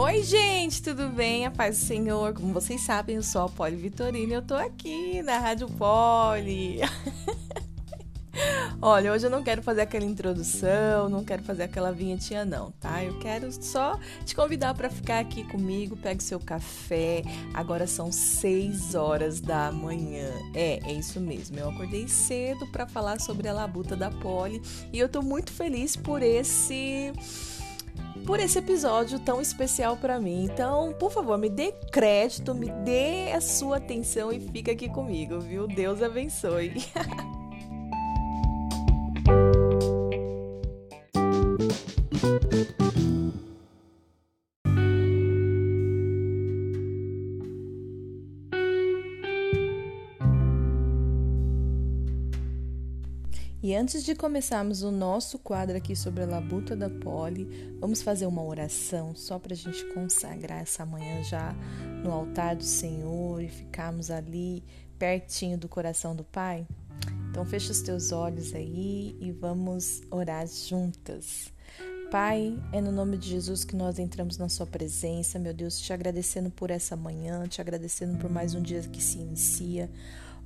Oi, gente, tudo bem? A paz do Senhor. Como vocês sabem, eu sou a Poli Vitorino e eu tô aqui na Rádio Poli. Olha, hoje eu não quero fazer aquela introdução, não quero fazer aquela vinhetinha não, tá? Eu quero só te convidar para ficar aqui comigo, pegue seu café. Agora são 6 horas da manhã. É, é isso mesmo. Eu acordei cedo para falar sobre a labuta da Poli e eu tô muito feliz por esse por esse episódio tão especial para mim. Então, por favor, me dê crédito, me dê a sua atenção e fica aqui comigo, viu? Deus abençoe. E antes de começarmos o nosso quadro aqui sobre a labuta da Poli, vamos fazer uma oração só para a gente consagrar essa manhã já no altar do Senhor e ficarmos ali pertinho do coração do Pai? Então fecha os teus olhos aí e vamos orar juntas. Pai, é no nome de Jesus que nós entramos na Sua presença, meu Deus, te agradecendo por essa manhã, te agradecendo por mais um dia que se inicia.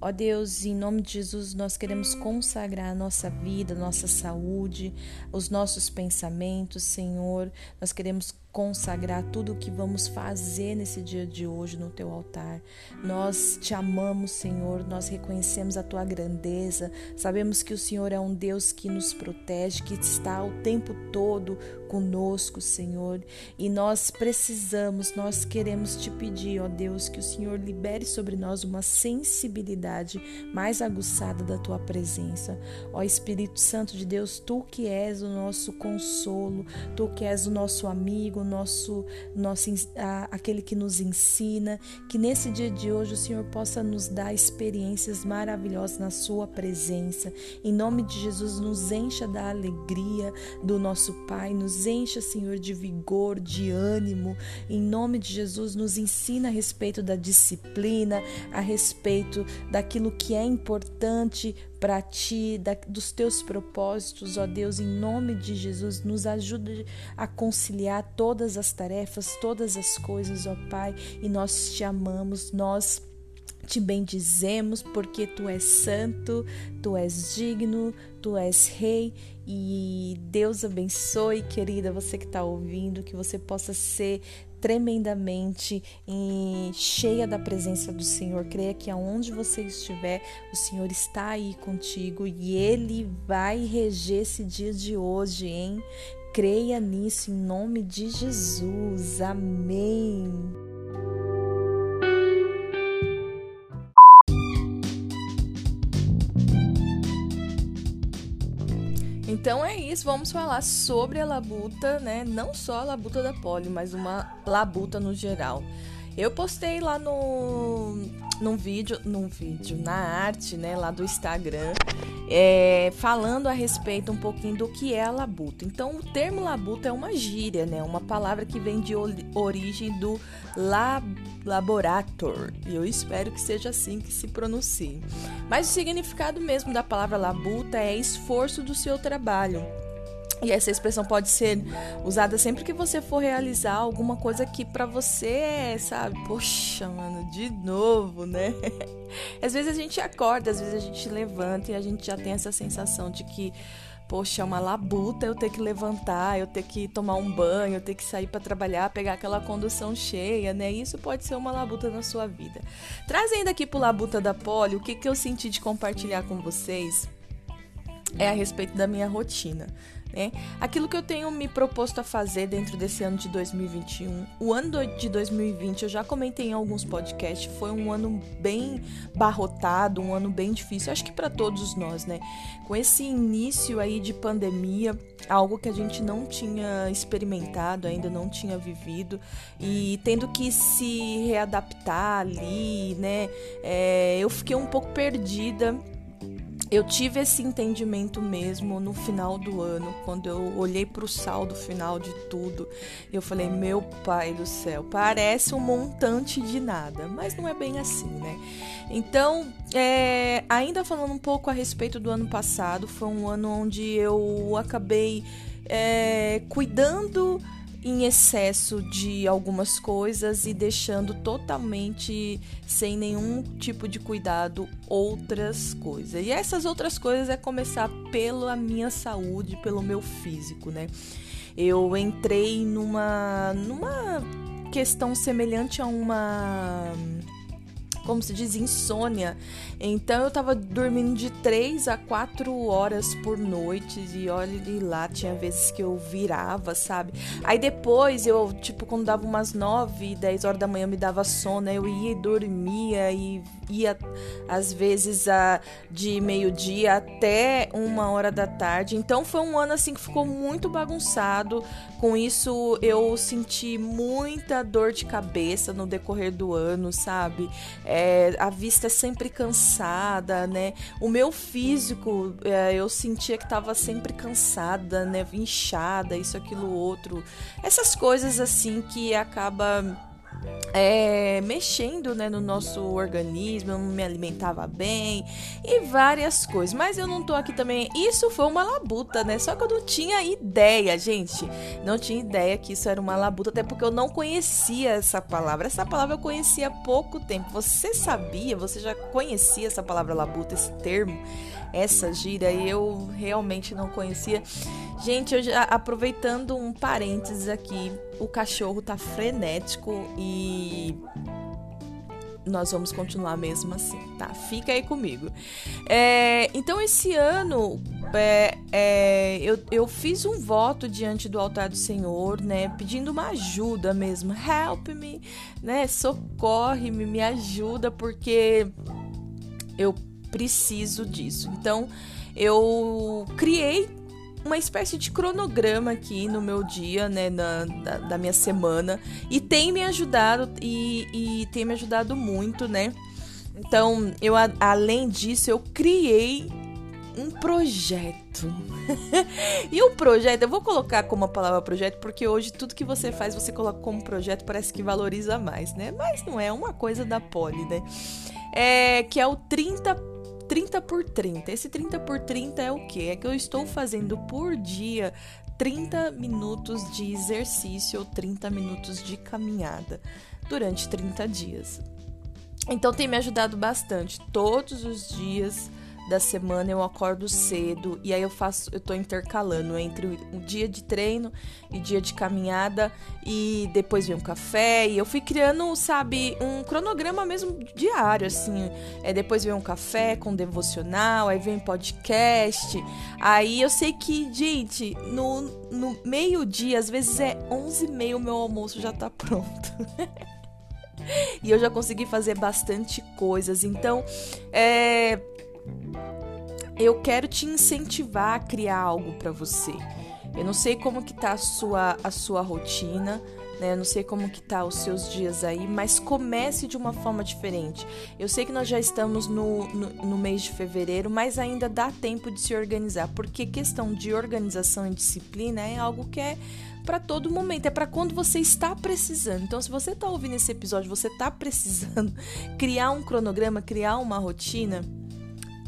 Ó Deus, em nome de Jesus, nós queremos consagrar a nossa vida, nossa saúde, os nossos pensamentos, Senhor. Nós queremos consagrar tudo o que vamos fazer nesse dia de hoje no teu altar. Nós te amamos, Senhor, nós reconhecemos a tua grandeza, sabemos que o Senhor é um Deus que nos protege, que está o tempo todo conosco, Senhor, e nós precisamos, nós queremos te pedir, ó Deus, que o Senhor libere sobre nós uma sensibilidade mais aguçada da tua presença. Ó Espírito Santo de Deus, tu que és o nosso consolo, tu que és o nosso amigo, o nosso, nosso a, aquele que nos ensina, que nesse dia de hoje o Senhor possa nos dar experiências maravilhosas na Sua presença. Em nome de Jesus, nos encha da alegria do nosso Pai, nos encha, Senhor, de vigor, de ânimo. Em nome de Jesus, nos ensina a respeito da disciplina, a respeito daquilo que é importante para ti, da, dos teus propósitos, ó Deus, em nome de Jesus, nos ajude a conciliar todas as tarefas, todas as coisas, ó Pai, e nós te amamos, nós te bendizemos porque tu és santo, tu és digno, tu és rei e Deus abençoe, querida, você que está ouvindo, que você possa ser tremendamente cheia da presença do Senhor. Creia que aonde você estiver, o Senhor está aí contigo e Ele vai reger esse dia de hoje, hein? Creia nisso em nome de Jesus. Amém. Então é isso, vamos falar sobre a labuta, né? Não só a labuta da poli, mas uma labuta no geral. Eu postei lá no num vídeo, num vídeo na arte, né, lá do Instagram, é, falando a respeito um pouquinho do que é labuta. Então, o termo labuta é uma gíria, né, uma palavra que vem de origem do lab, laborator. E eu espero que seja assim que se pronuncie. Mas o significado mesmo da palavra labuta é esforço do seu trabalho. E essa expressão pode ser usada sempre que você for realizar alguma coisa que para você é, sabe, poxa, mano, de novo, né? Às vezes a gente acorda, às vezes a gente levanta e a gente já tem essa sensação de que, poxa, é uma labuta eu ter que levantar, eu ter que tomar um banho, eu ter que sair para trabalhar, pegar aquela condução cheia, né? Isso pode ser uma labuta na sua vida. Trazendo aqui pro labuta da Poli, o que, que eu senti de compartilhar com vocês é a respeito da minha rotina. Né? Aquilo que eu tenho me proposto a fazer dentro desse ano de 2021, o ano de 2020, eu já comentei em alguns podcasts, foi um ano bem barrotado, um ano bem difícil, acho que para todos nós, né? Com esse início aí de pandemia, algo que a gente não tinha experimentado ainda, não tinha vivido, e tendo que se readaptar ali, né? É, eu fiquei um pouco perdida eu tive esse entendimento mesmo no final do ano, quando eu olhei para o saldo final de tudo. Eu falei, meu pai do céu, parece um montante de nada, mas não é bem assim, né? Então, é, ainda falando um pouco a respeito do ano passado, foi um ano onde eu acabei é, cuidando em excesso de algumas coisas e deixando totalmente sem nenhum tipo de cuidado outras coisas. E essas outras coisas é começar pela minha saúde, pelo meu físico, né? Eu entrei numa numa questão semelhante a uma como se diz, insônia. Então eu tava dormindo de 3 a 4 horas por noite e olha lá, tinha vezes que eu virava, sabe? Aí depois eu, tipo, quando dava umas 9, 10 horas da manhã me dava sono, eu ia e dormia e ia às vezes a, de meio-dia até uma hora da tarde. Então foi um ano assim que ficou muito bagunçado. Com isso eu senti muita dor de cabeça no decorrer do ano, sabe? É, a vista sempre cansada, né? O meu físico é, eu sentia que estava sempre cansada, né? Inchada, isso, aquilo, outro. Essas coisas assim que acaba é, mexendo né, no nosso organismo, eu não me alimentava bem e várias coisas. Mas eu não tô aqui também. Isso foi uma labuta, né? Só que eu não tinha ideia, gente. Não tinha ideia que isso era uma labuta, até porque eu não conhecia essa palavra. Essa palavra eu conhecia há pouco tempo. Você sabia? Você já conhecia essa palavra labuta, esse termo? essa gira e eu realmente não conhecia. Gente, eu já, aproveitando um parênteses aqui, o cachorro tá frenético e nós vamos continuar mesmo assim, tá? Fica aí comigo. É, então, esse ano é, é, eu, eu fiz um voto diante do altar do Senhor, né? Pedindo uma ajuda mesmo. Help me, né? Socorre-me, me ajuda, porque eu preciso disso. Então, eu criei uma espécie de cronograma aqui no meu dia, né, na, da, da minha semana, e tem me ajudado e, e tem me ajudado muito, né? Então, eu além disso, eu criei um projeto. e o projeto, eu vou colocar como a palavra projeto, porque hoje tudo que você faz, você coloca como projeto, parece que valoriza mais, né? Mas não é uma coisa da Poli, né? É que é o 30 30 por 30. Esse 30 por 30 é o que? É que eu estou fazendo por dia 30 minutos de exercício ou 30 minutos de caminhada durante 30 dias. Então tem me ajudado bastante. Todos os dias da semana eu acordo cedo e aí eu faço, eu tô intercalando entre o dia de treino e dia de caminhada e depois vem um café e eu fui criando, sabe, um cronograma mesmo diário assim. É depois vem um café com devocional, aí vem podcast. Aí eu sei que, gente, no, no meio-dia, às vezes é 11h30 o meu almoço já tá pronto. e eu já consegui fazer bastante coisas. Então, é eu quero te incentivar a criar algo para você. Eu não sei como que tá a sua, a sua rotina, né? Eu não sei como que tá os seus dias aí, mas comece de uma forma diferente. Eu sei que nós já estamos no, no, no mês de fevereiro, mas ainda dá tempo de se organizar, porque questão de organização e disciplina é algo que é para todo momento, é para quando você está precisando. Então, se você está ouvindo esse episódio, você está precisando criar um cronograma, criar uma rotina,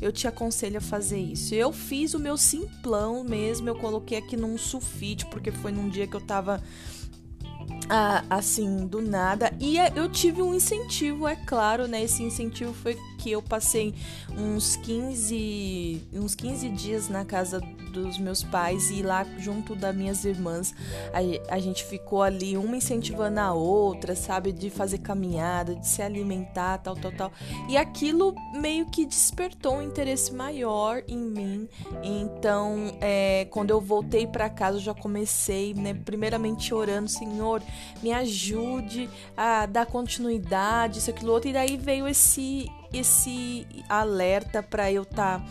eu te aconselho a fazer isso. Eu fiz o meu simplão mesmo, eu coloquei aqui num sulfite, porque foi num dia que eu tava ah, assim, do nada. E é, eu tive um incentivo, é claro, né? Esse incentivo foi que eu passei uns 15, uns 15 dias na casa dos meus pais e lá junto das minhas irmãs. A, a gente ficou ali, uma incentivando a outra, sabe? De fazer caminhada, de se alimentar, tal, tal, tal. E aquilo meio que despertou um interesse maior em mim. Então, é, quando eu voltei para casa, eu já comecei, né? Primeiramente orando, Senhor, me ajude a dar continuidade, isso, aquilo, outro. E daí veio esse esse alerta para eu estar tá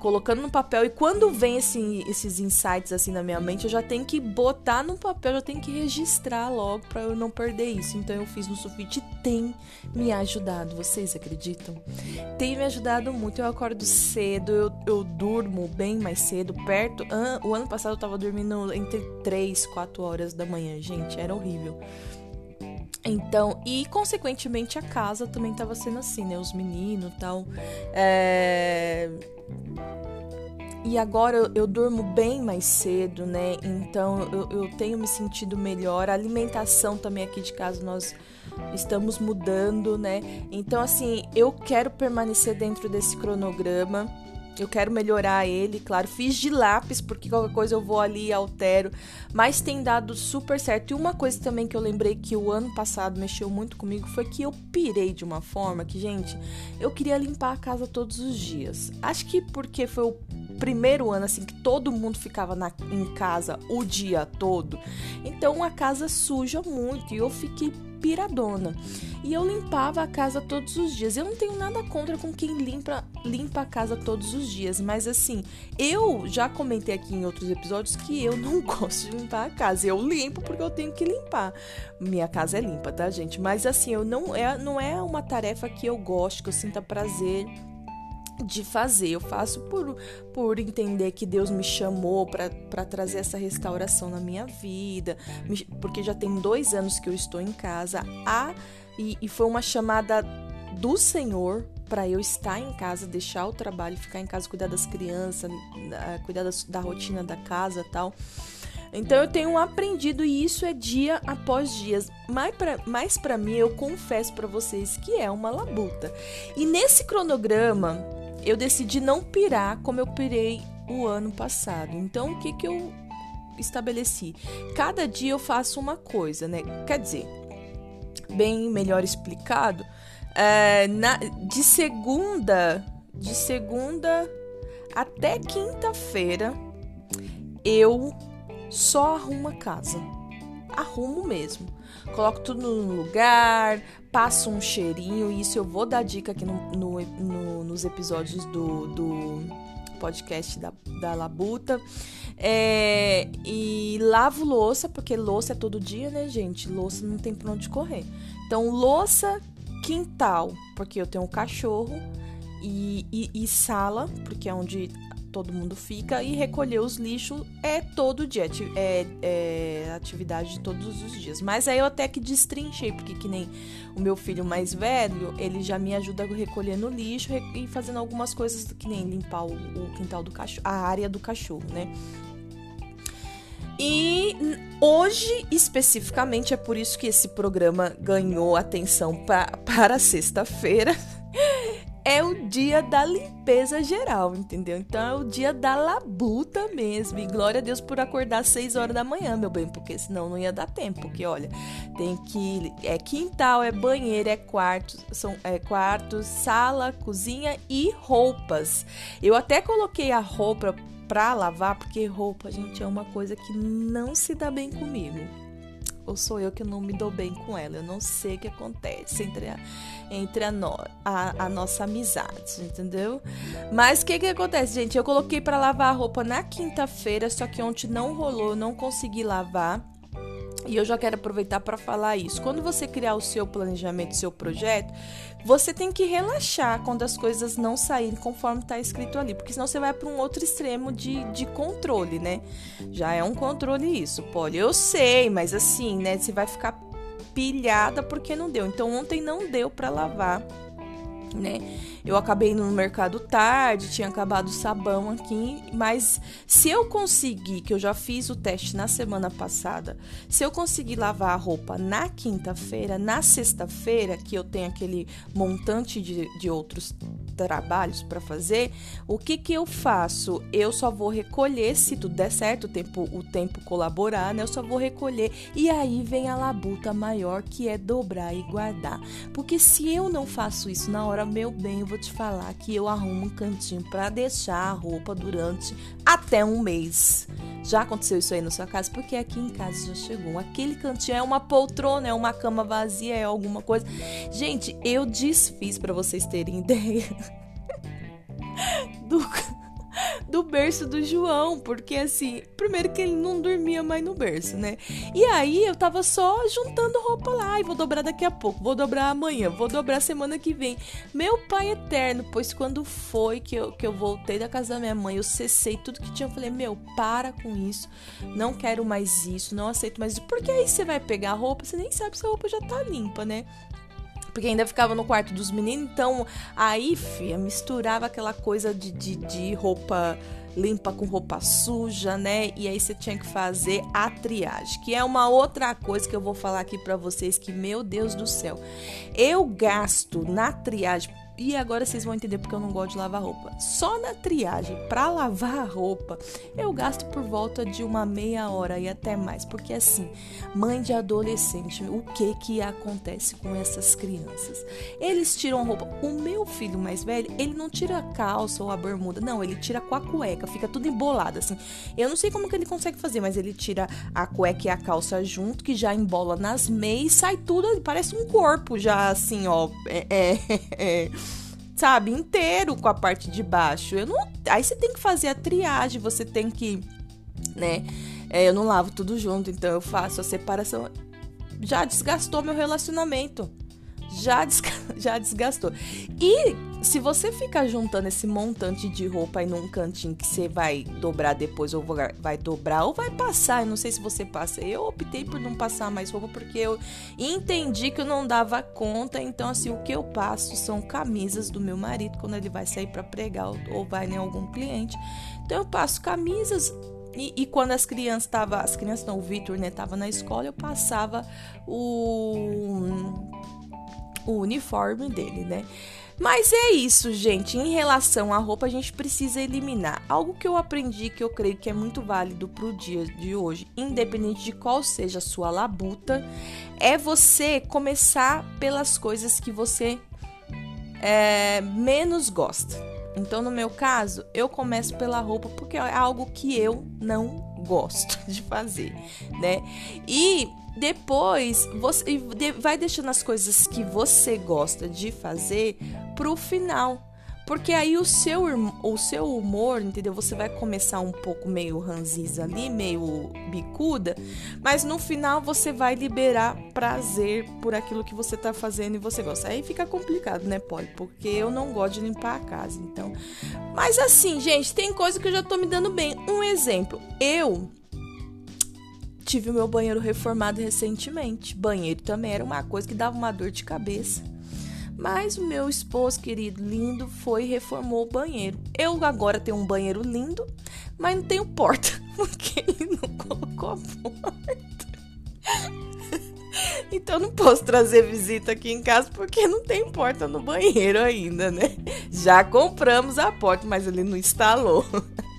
colocando no papel e quando vem esse, esses insights assim na minha mente, eu já tenho que botar no papel, eu tenho que registrar logo para eu não perder isso. Então eu fiz no sulfite tem me ajudado, vocês acreditam? Tem me ajudado muito. Eu acordo cedo, eu, eu durmo bem mais cedo, perto. o ano passado eu tava dormindo entre 3, 4 horas da manhã, gente, era horrível. Então, e consequentemente a casa também estava sendo assim, né? Os meninos e tal. É... e agora eu, eu, durmo bem mais cedo, né? Então eu, eu tenho me sentido melhor. A alimentação também aqui de casa nós estamos mudando, né? Então, assim, eu quero permanecer dentro desse cronograma. Eu quero melhorar ele, claro. Fiz de lápis, porque qualquer coisa eu vou ali e altero. Mas tem dado super certo. E uma coisa também que eu lembrei que o ano passado mexeu muito comigo foi que eu pirei de uma forma que, gente, eu queria limpar a casa todos os dias. Acho que porque foi o primeiro ano assim que todo mundo ficava na, em casa o dia todo. Então a casa suja muito e eu fiquei piradona. E eu limpava a casa todos os dias. Eu não tenho nada contra com quem limpa, limpa a casa todos os dias, mas assim, eu já comentei aqui em outros episódios que eu não gosto de limpar a casa. Eu limpo porque eu tenho que limpar. Minha casa é limpa, tá, gente? Mas assim, eu não é, não é uma tarefa que eu gosto, que eu sinta prazer de fazer. Eu faço por, por entender que Deus me chamou para trazer essa restauração na minha vida, porque já tem dois anos que eu estou em casa a, e, e foi uma chamada do Senhor para eu estar em casa, deixar o trabalho, ficar em casa, cuidar das crianças, cuidar da, da rotina da casa tal. Então eu tenho aprendido e isso é dia após dia. Mas para mim, eu confesso para vocês que é uma labuta. E nesse cronograma, eu decidi não pirar como eu pirei o ano passado. Então, o que, que eu estabeleci? Cada dia eu faço uma coisa, né? Quer dizer, bem melhor explicado, é, na, de segunda, de segunda até quinta-feira, eu só arrumo a casa. Arrumo mesmo. Coloco tudo no lugar, passo um cheirinho, e isso eu vou dar dica aqui no, no, no, nos episódios do, do podcast da, da Labuta. É, e lavo louça, porque louça é todo dia, né, gente? Louça não tem pra onde correr. Então, louça, quintal, porque eu tenho um cachorro, e, e, e sala, porque é onde todo mundo fica, e recolher os lixos é todo dia, é, é atividade de todos os dias. Mas aí eu até que destrinchei, porque que nem o meu filho mais velho, ele já me ajuda recolhendo lixo e fazendo algumas coisas que nem limpar o, o quintal do cachorro, a área do cachorro, né? E hoje, especificamente, é por isso que esse programa ganhou atenção pra, para sexta-feira é o dia da limpeza geral, entendeu? Então é o dia da labuta mesmo. E glória a Deus por acordar às 6 horas da manhã, meu bem, porque senão não ia dar tempo. Porque olha, tem que. É quintal, é banheiro, é quarto, são é quarto, sala, cozinha e roupas. Eu até coloquei a roupa pra lavar, porque roupa, gente, é uma coisa que não se dá bem comigo ou sou eu que não me dou bem com ela? Eu não sei o que acontece entre a, entre a, no, a, a nossa amizade, entendeu? Mas o que que acontece, gente? Eu coloquei para lavar a roupa na quinta-feira, só que ontem não rolou, não consegui lavar. E eu já quero aproveitar para falar isso. Quando você criar o seu planejamento, o seu projeto, você tem que relaxar quando as coisas não saírem conforme está escrito ali, porque senão você vai para um outro extremo de, de controle, né? Já é um controle isso, pode. Eu sei, mas assim, né? Você vai ficar pilhada porque não deu. Então ontem não deu para lavar né? Eu acabei no mercado tarde, tinha acabado o sabão aqui, mas se eu conseguir, que eu já fiz o teste na semana passada, se eu conseguir lavar a roupa na quinta-feira, na sexta-feira, que eu tenho aquele montante de, de outros trabalhos para fazer, o que que eu faço? Eu só vou recolher, se tudo der certo, o tempo, o tempo colaborar, né? Eu só vou recolher e aí vem a labuta maior, que é dobrar e guardar. Porque se eu não faço isso na hora, meu bem, eu vou te falar que eu arrumo um cantinho para deixar a roupa durante até um mês. Já aconteceu isso aí na sua casa? Porque aqui em casa já chegou. Aquele cantinho é uma poltrona, é uma cama vazia, é alguma coisa. Gente, eu desfiz para vocês terem ideia do do berço do João, porque assim, primeiro que ele não dormia mais no berço, né? E aí eu tava só juntando roupa lá, e vou dobrar daqui a pouco, vou dobrar amanhã, vou dobrar semana que vem. Meu pai eterno, pois quando foi que eu, que eu voltei da casa da minha mãe, eu cessei tudo que tinha, eu falei, meu, para com isso, não quero mais isso, não aceito mais isso, porque aí você vai pegar a roupa, você nem sabe se a roupa já tá limpa, né? Porque ainda ficava no quarto dos meninos, então aí, fia, misturava aquela coisa de, de, de roupa limpa com roupa suja, né? E aí você tinha que fazer a triagem, que é uma outra coisa que eu vou falar aqui para vocês que meu Deus do céu. Eu gasto na triagem e agora vocês vão entender porque eu não gosto de lavar roupa. Só na triagem, para lavar a roupa, eu gasto por volta de uma meia hora e até mais. Porque assim, mãe de adolescente, o que que acontece com essas crianças? Eles tiram roupa. O meu filho mais velho, ele não tira a calça ou a bermuda. Não, ele tira com a cueca, fica tudo embolado assim. Eu não sei como que ele consegue fazer, mas ele tira a cueca e a calça junto, que já embola nas meias, sai tudo, parece um corpo já assim, ó. é, é, é sabe, inteiro com a parte de baixo. Eu não, aí você tem que fazer a triagem, você tem que, né? É, eu não lavo tudo junto, então eu faço a separação. Já desgastou meu relacionamento já, desga já desgastou. E se você ficar juntando esse montante de roupa aí num cantinho que você vai dobrar depois, ou vai dobrar, ou vai passar, eu não sei se você passa. Eu optei por não passar mais roupa porque eu entendi que eu não dava conta. Então, assim, o que eu passo são camisas do meu marido quando ele vai sair para pregar ou vai em algum cliente. Então, eu passo camisas e, e, quando as crianças estavam, as crianças não, o Vitor, né, tava na escola, eu passava o o uniforme dele, né? Mas é isso, gente. Em relação à roupa, a gente precisa eliminar. Algo que eu aprendi que eu creio que é muito válido pro dia de hoje, independente de qual seja a sua labuta, é você começar pelas coisas que você é, menos gosta. Então, no meu caso, eu começo pela roupa porque é algo que eu não gosto de fazer, né? E depois você vai deixando as coisas que você gosta de fazer pro final. Porque aí o seu, o seu humor, entendeu? Você vai começar um pouco meio ranziza ali, meio bicuda, mas no final você vai liberar prazer por aquilo que você tá fazendo e você gosta. Aí fica complicado, né, Polly? Porque eu não gosto de limpar a casa, então. Mas assim, gente, tem coisa que eu já tô me dando bem. Um exemplo, eu tive o meu banheiro reformado recentemente. Banheiro também era uma coisa que dava uma dor de cabeça. Mas o meu esposo querido, lindo, foi e reformou o banheiro. Eu agora tenho um banheiro lindo, mas não tenho porta, porque ele não colocou a porta. Então não posso trazer visita aqui em casa porque não tem porta no banheiro ainda, né? Já compramos a porta, mas ele não instalou.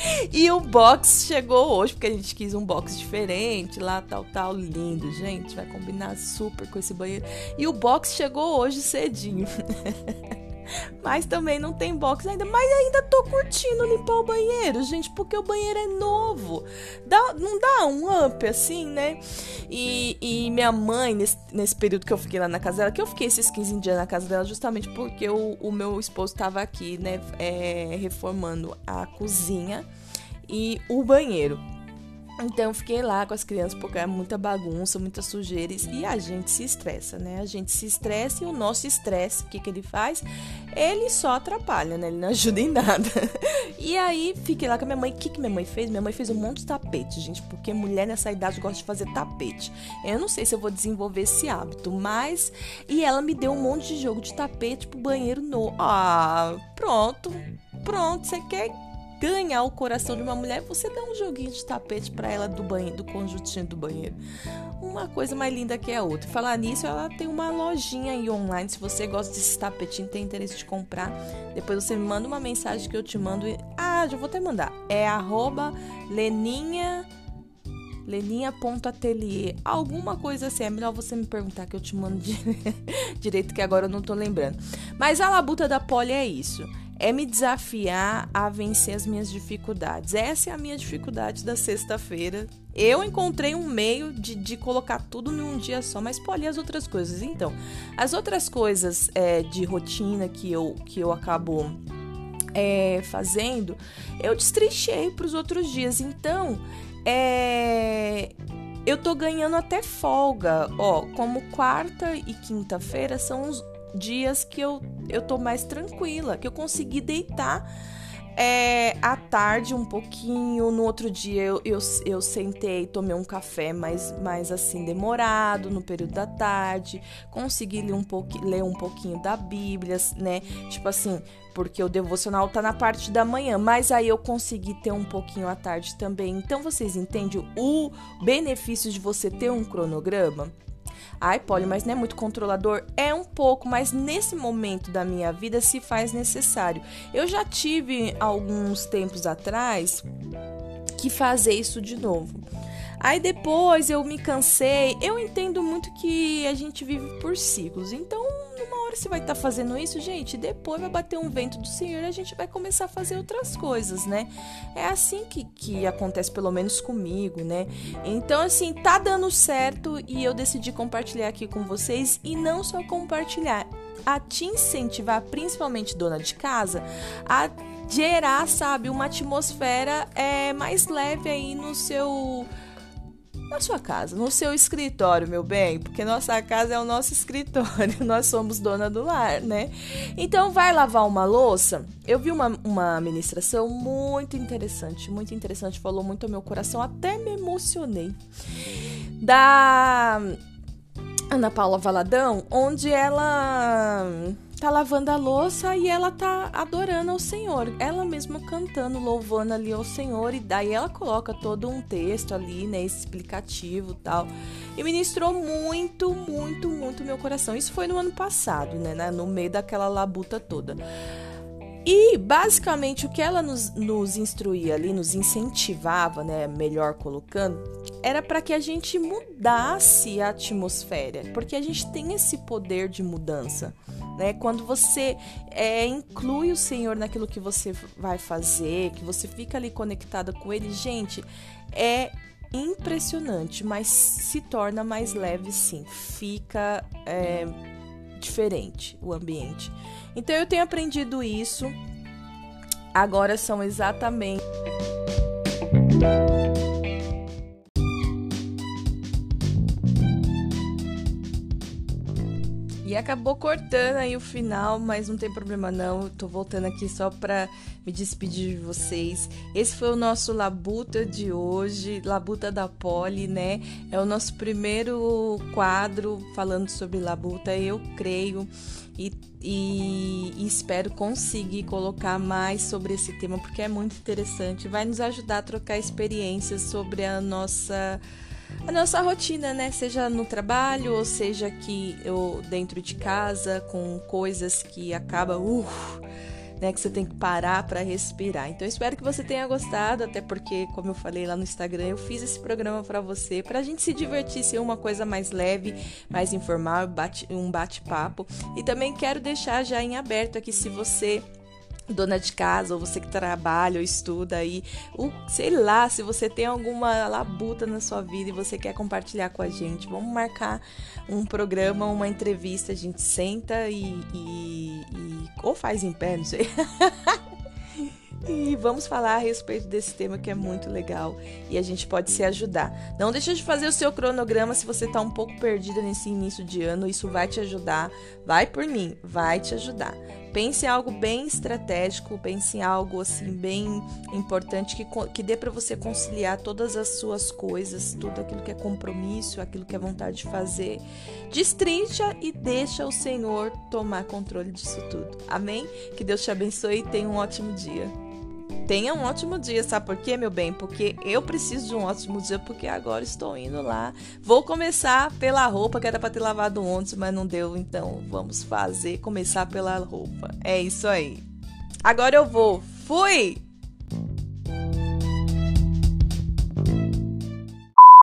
E o box chegou hoje, porque a gente quis um box diferente, lá tal, tal, lindo, gente. Vai combinar super com esse banheiro. E o box chegou hoje cedinho. Mas também não tem box ainda. Mas ainda tô curtindo limpar o banheiro, gente, porque o banheiro é novo. Dá, não dá um up assim, né? E, e minha mãe, nesse, nesse, período que eu fiquei lá na casa dela, que eu fiquei esses 15 dias na casa dela, justamente porque o, o meu esposo tava aqui, né, é, reformando a cozinha e o banheiro. Então fiquei lá com as crianças porque é muita bagunça, muita sujeira e a gente se estressa, né? A gente se estressa e o nosso estresse, o que, que ele faz? Ele só atrapalha, né? Ele não ajuda em nada. E aí fiquei lá com a minha mãe. O que, que minha mãe fez? Minha mãe fez um monte de tapete, gente, porque mulher nessa idade gosta de fazer tapete. Eu não sei se eu vou desenvolver esse hábito, mas. E ela me deu um monte de jogo de tapete pro banheiro no. Ah, pronto. Pronto, você quer ganhar o coração de uma mulher, você dá um joguinho de tapete para ela do banheiro, do conjuntinho do banheiro. Uma coisa mais linda que a outra. Falar nisso, ela tem uma lojinha aí online. Se você gosta desse tapetinho, tem interesse de comprar, depois você me manda uma mensagem que eu te mando. Ah, já vou até mandar. É arroba Leninha leninha.atelier, alguma coisa assim. É melhor você me perguntar que eu te mando direito, que agora eu não tô lembrando. Mas a labuta da Poli é isso é me desafiar a vencer as minhas dificuldades. Essa é a minha dificuldade da sexta-feira. Eu encontrei um meio de, de colocar tudo num dia só, mas pode as outras coisas. Então, as outras coisas é, de rotina que eu, que eu acabo é, fazendo, eu destrinchei para os outros dias. Então, é, eu tô ganhando até folga. Ó, como quarta e quinta-feira são os dias que eu, eu tô mais tranquila, que eu consegui deitar é, à tarde um pouquinho, no outro dia eu, eu, eu sentei, tomei um café mais, mais assim demorado no período da tarde, consegui ler um, ler um pouquinho da Bíblia, né? Tipo assim, porque o devocional tá na parte da manhã, mas aí eu consegui ter um pouquinho à tarde também. Então vocês entendem o benefício de você ter um cronograma? Ai, Polly, mas não é muito controlador? É um pouco, mas nesse momento da minha vida se faz necessário. Eu já tive alguns tempos atrás que fazer isso de novo. Aí depois eu me cansei. Eu entendo muito que a gente vive por ciclos. Então, hora você vai estar tá fazendo isso, gente, depois vai bater um vento do Senhor e a gente vai começar a fazer outras coisas, né? É assim que, que acontece, pelo menos comigo, né? Então, assim, tá dando certo e eu decidi compartilhar aqui com vocês e não só compartilhar, a te incentivar, principalmente dona de casa, a gerar, sabe, uma atmosfera é, mais leve aí no seu na sua casa, no seu escritório, meu bem, porque nossa casa é o nosso escritório, nós somos dona do lar, né? Então, vai lavar uma louça. Eu vi uma, uma ministração muito interessante, muito interessante, falou muito ao meu coração, até me emocionei. Da Ana Paula Valadão, onde ela tá lavando a louça e ela tá adorando ao Senhor. Ela mesma cantando, louvando ali ao Senhor. E daí ela coloca todo um texto ali, né? Explicativo tal. E ministrou muito, muito, muito meu coração. Isso foi no ano passado, né? No meio daquela labuta toda. E basicamente o que ela nos, nos instruía ali, nos incentivava, né, melhor colocando, era para que a gente mudasse a atmosfera, porque a gente tem esse poder de mudança. Né? Quando você é, inclui o Senhor naquilo que você vai fazer, que você fica ali conectada com Ele, gente, é impressionante, mas se torna mais leve sim, fica é, diferente o ambiente. Então eu tenho aprendido isso. Agora são exatamente E acabou cortando aí o final, mas não tem problema não. Eu tô voltando aqui só para me despedir de vocês. Esse foi o nosso Labuta de hoje, Labuta da Poli, né? É o nosso primeiro quadro falando sobre Labuta, eu creio. E, e, e, espero conseguir colocar mais sobre esse tema porque é muito interessante. Vai nos ajudar a trocar experiências sobre a nossa a nossa rotina, né? Seja no trabalho ou seja aqui ou dentro de casa, com coisas que acaba, uh, né, que você tem que parar para respirar. Então espero que você tenha gostado, até porque, como eu falei lá no Instagram, eu fiz esse programa para você, para a gente se divertir, ser uma coisa mais leve, mais informal, bate, um bate-papo. E também quero deixar já em aberto aqui se você dona de casa, ou você que trabalha ou estuda aí, ou sei lá, se você tem alguma labuta na sua vida e você quer compartilhar com a gente, vamos marcar um programa, uma entrevista, a gente senta e, e, e ou faz em pé, não sei. E vamos falar a respeito desse tema que é muito legal e a gente pode se ajudar. Não deixa de fazer o seu cronograma se você está um pouco perdida nesse início de ano, isso vai te ajudar. Vai por mim, vai te ajudar. Pense em algo bem estratégico, pense em algo assim bem importante que, que dê para você conciliar todas as suas coisas, tudo aquilo que é compromisso, aquilo que é vontade de fazer. Destrincha e deixa o Senhor tomar controle disso tudo. Amém? Que Deus te abençoe e tenha um ótimo dia. Tenha um ótimo dia, sabe por quê, meu bem? Porque eu preciso de um ótimo dia, porque agora estou indo lá. Vou começar pela roupa, que era para ter lavado ontem, mas não deu, então vamos fazer, começar pela roupa. É isso aí. Agora eu vou. Fui!